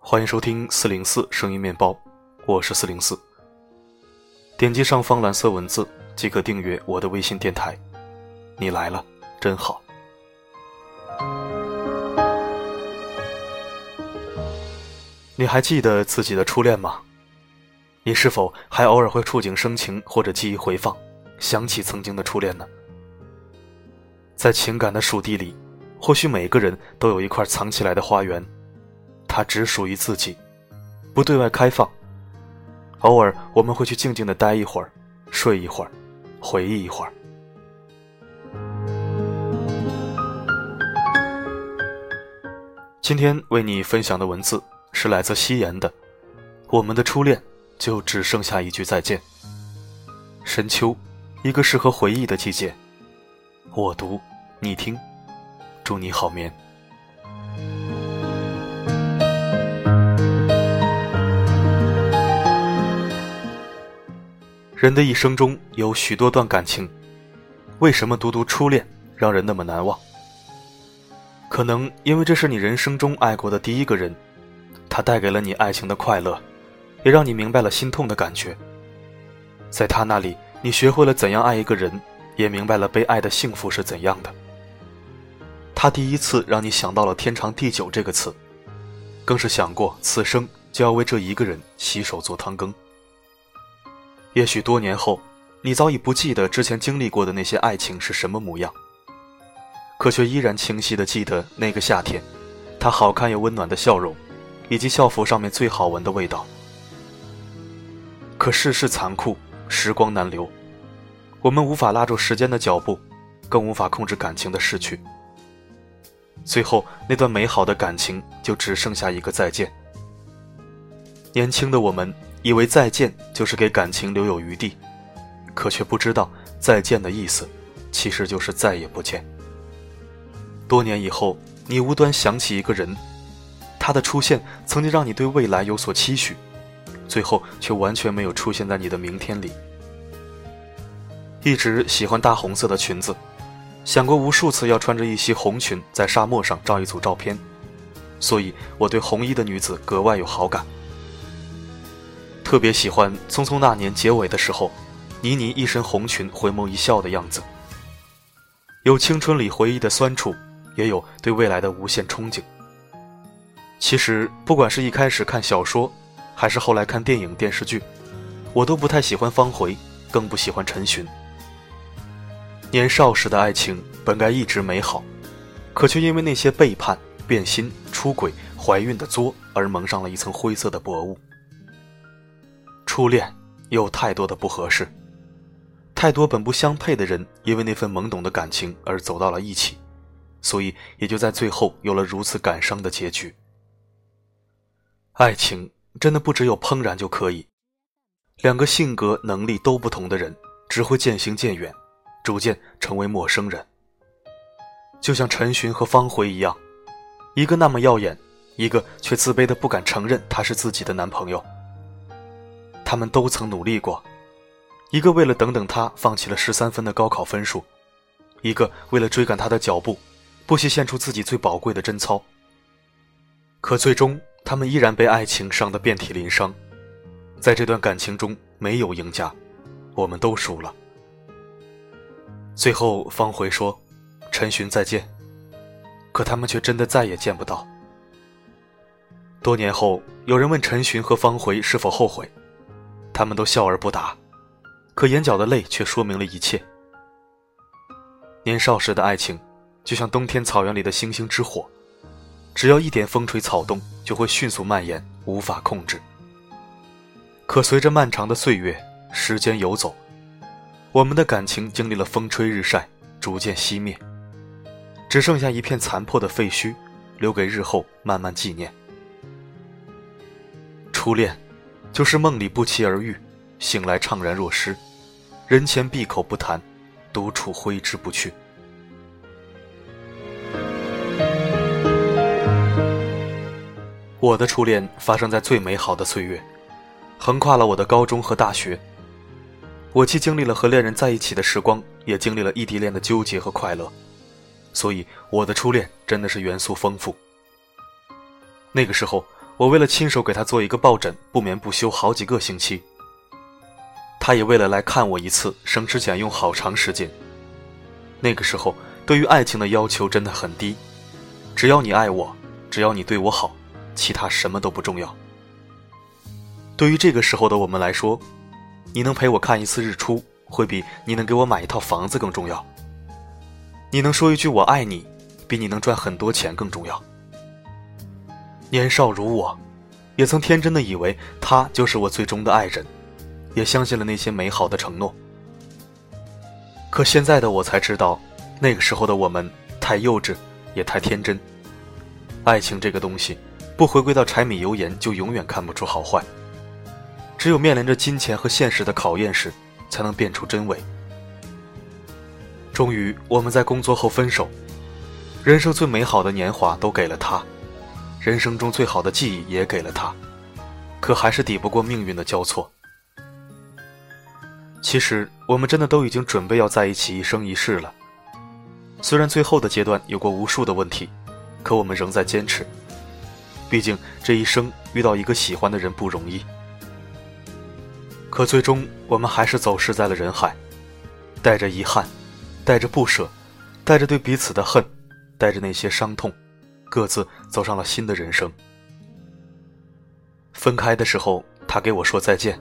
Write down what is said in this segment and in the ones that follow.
欢迎收听四零四声音面包，我是四零四。点击上方蓝色文字即可订阅我的微信电台。你来了，真好。你还记得自己的初恋吗？你是否还偶尔会触景生情，或者记忆回放，想起曾经的初恋呢？在情感的属地里，或许每个人都有一块藏起来的花园。它只属于自己，不对外开放。偶尔我们会去静静的待一会儿，睡一会儿，回忆一会儿。今天为你分享的文字是来自夕颜的，《我们的初恋就只剩下一句再见》。深秋，一个适合回忆的季节。我读，你听，祝你好眠。人的一生中有许多段感情，为什么独独初恋让人那么难忘？可能因为这是你人生中爱过的第一个人，他带给了你爱情的快乐，也让你明白了心痛的感觉。在他那里，你学会了怎样爱一个人，也明白了被爱的幸福是怎样的。他第一次让你想到了“天长地久”这个词，更是想过此生就要为这一个人洗手做汤羹。也许多年后，你早已不记得之前经历过的那些爱情是什么模样，可却依然清晰的记得那个夏天，他好看又温暖的笑容，以及校服上面最好闻的味道。可世事残酷，时光难留，我们无法拉住时间的脚步，更无法控制感情的逝去。最后，那段美好的感情就只剩下一个再见。年轻的我们。以为再见就是给感情留有余地，可却不知道再见的意思，其实就是再也不见。多年以后，你无端想起一个人，他的出现曾经让你对未来有所期许，最后却完全没有出现在你的明天里。一直喜欢大红色的裙子，想过无数次要穿着一袭红裙在沙漠上照一组照片，所以我对红衣的女子格外有好感。特别喜欢《匆匆那年》结尾的时候，倪妮一身红裙回眸一笑的样子。有青春里回忆的酸楚，也有对未来的无限憧憬。其实，不管是一开始看小说，还是后来看电影电视剧，我都不太喜欢方茴，更不喜欢陈寻。年少时的爱情本该一直美好，可却因为那些背叛、变心、出轨、怀孕的作，而蒙上了一层灰色的薄雾。初恋有太多的不合适，太多本不相配的人，因为那份懵懂的感情而走到了一起，所以也就在最后有了如此感伤的结局。爱情真的不只有怦然就可以，两个性格能力都不同的人，只会渐行渐远，逐渐成为陌生人。就像陈寻和方茴一样，一个那么耀眼，一个却自卑的不敢承认他是自己的男朋友。他们都曾努力过，一个为了等等他放弃了十三分的高考分数，一个为了追赶他的脚步，不惜献出自己最宝贵的贞操。可最终，他们依然被爱情伤得遍体鳞伤。在这段感情中，没有赢家，我们都输了。最后，方茴说：“陈寻再见。”可他们却真的再也见不到。多年后，有人问陈寻和方茴是否后悔。他们都笑而不答，可眼角的泪却说明了一切。年少时的爱情，就像冬天草原里的星星之火，只要一点风吹草动，就会迅速蔓延，无法控制。可随着漫长的岁月，时间游走，我们的感情经历了风吹日晒，逐渐熄灭，只剩下一片残破的废墟，留给日后慢慢纪念。初恋。就是梦里不期而遇，醒来怅然若失，人前闭口不谈，独处挥之不去。我的初恋发生在最美好的岁月，横跨了我的高中和大学。我既经历了和恋人在一起的时光，也经历了异地恋的纠结和快乐，所以我的初恋真的是元素丰富。那个时候，我为了亲手给他做一个抱枕，不眠不休好几个星期。他也为了来看我一次，省吃俭用好长时间。那个时候，对于爱情的要求真的很低，只要你爱我，只要你对我好，其他什么都不重要。对于这个时候的我们来说，你能陪我看一次日出，会比你能给我买一套房子更重要。你能说一句我爱你，比你能赚很多钱更重要。年少如我，也曾天真的以为他就是我最终的爱人，也相信了那些美好的承诺。可现在的我才知道，那个时候的我们太幼稚，也太天真。爱情这个东西，不回归到柴米油盐，就永远看不出好坏。只有面临着金钱和现实的考验时，才能辨出真伪。终于，我们在工作后分手，人生最美好的年华都给了他，人生中最好的记忆也给了他，可还是抵不过命运的交错。其实，我们真的都已经准备要在一起一生一世了。虽然最后的阶段有过无数的问题，可我们仍在坚持。毕竟这一生遇到一个喜欢的人不容易。可最终，我们还是走失在了人海，带着遗憾，带着不舍，带着对彼此的恨，带着那些伤痛，各自走上了新的人生。分开的时候，他给我说再见，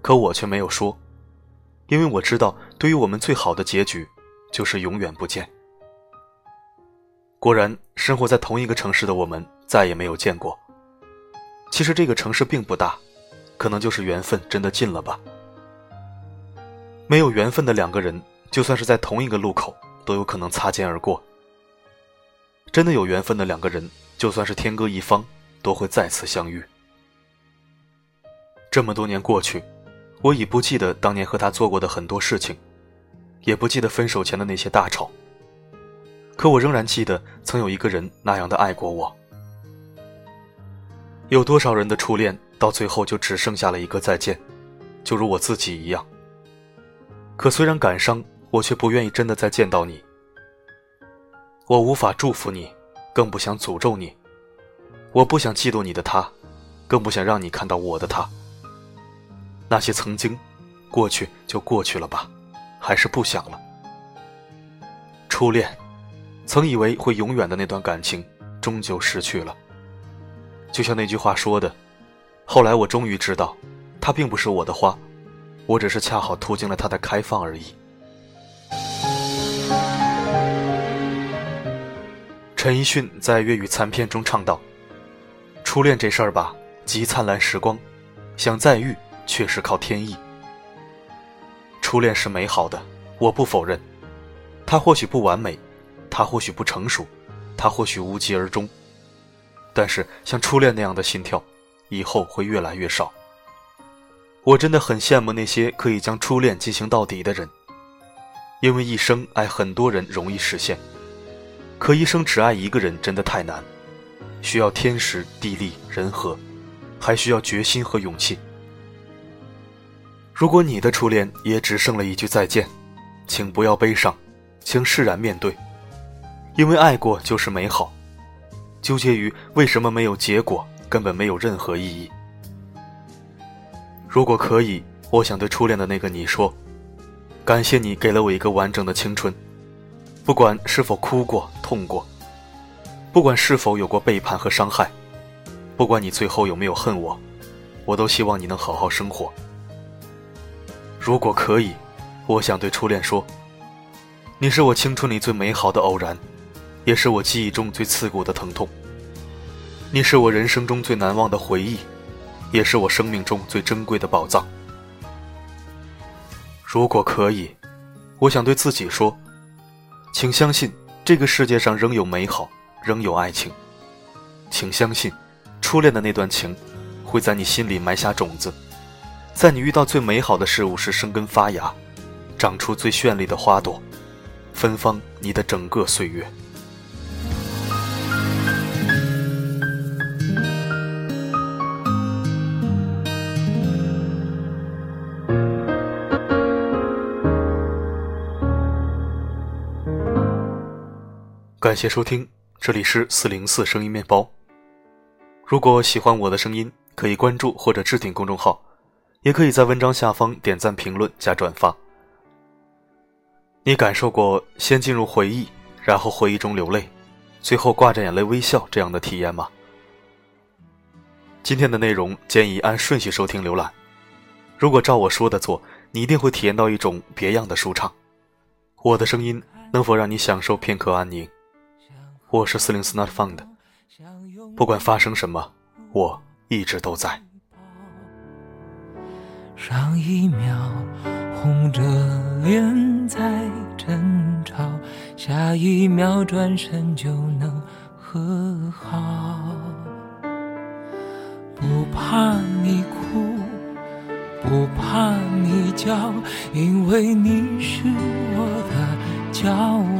可我却没有说。因为我知道，对于我们最好的结局，就是永远不见。果然，生活在同一个城市的我们再也没有见过。其实这个城市并不大，可能就是缘分真的尽了吧。没有缘分的两个人，就算是在同一个路口，都有可能擦肩而过。真的有缘分的两个人，就算是天各一方，都会再次相遇。这么多年过去。我已不记得当年和他做过的很多事情，也不记得分手前的那些大吵。可我仍然记得曾有一个人那样的爱过我。有多少人的初恋到最后就只剩下了一个再见，就如我自己一样。可虽然感伤，我却不愿意真的再见到你。我无法祝福你，更不想诅咒你。我不想嫉妒你的他，更不想让你看到我的他。那些曾经，过去就过去了吧，还是不想了。初恋，曾以为会永远的那段感情，终究失去了。就像那句话说的，后来我终于知道，它并不是我的花，我只是恰好途经了它的开放而已。陈奕迅在粤语残片中唱道：“初恋这事儿吧，极灿烂时光，想再遇。”确实靠天意。初恋是美好的，我不否认。他或许不完美，他或许不成熟，他或许无疾而终。但是像初恋那样的心跳，以后会越来越少。我真的很羡慕那些可以将初恋进行到底的人，因为一生爱很多人容易实现，可一生只爱一个人真的太难，需要天时地利人和，还需要决心和勇气。如果你的初恋也只剩了一句再见，请不要悲伤，请释然面对，因为爱过就是美好。纠结于为什么没有结果，根本没有任何意义。如果可以，我想对初恋的那个你说：感谢你给了我一个完整的青春，不管是否哭过、痛过，不管是否有过背叛和伤害，不管你最后有没有恨我，我都希望你能好好生活。如果可以，我想对初恋说：“你是我青春里最美好的偶然，也是我记忆中最刺骨的疼痛。你是我人生中最难忘的回忆，也是我生命中最珍贵的宝藏。”如果可以，我想对自己说：“请相信，这个世界上仍有美好，仍有爱情。请相信，初恋的那段情，会在你心里埋下种子。”在你遇到最美好的事物时生根发芽，长出最绚丽的花朵，芬芳你的整个岁月。感谢收听，这里是四零四声音面包。如果喜欢我的声音，可以关注或者置顶公众号，也可以在文章下方点赞、评论、加转发。你感受过先进入回忆，然后回忆中流泪，最后挂着眼泪微笑这样的体验吗？今天的内容建议按顺序收听浏览。如果照我说的做，你一定会体验到一种别样的舒畅。我的声音能否让你享受片刻安宁？我是四零四 Not Found，不管发生什么，我一直都在。上一秒红着脸在争吵，下一秒转身就能和好。不怕你哭，不怕你叫，因为你是我的骄傲。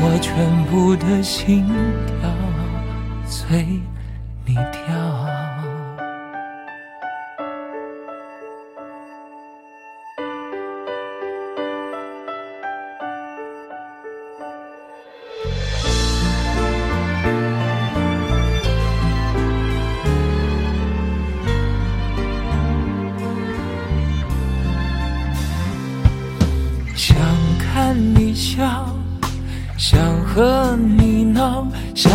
我全部的心跳随你跳。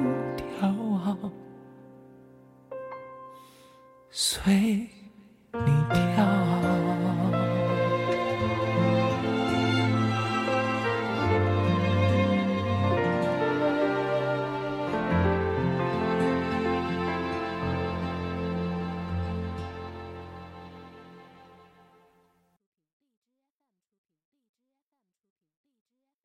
的心跳随你跳。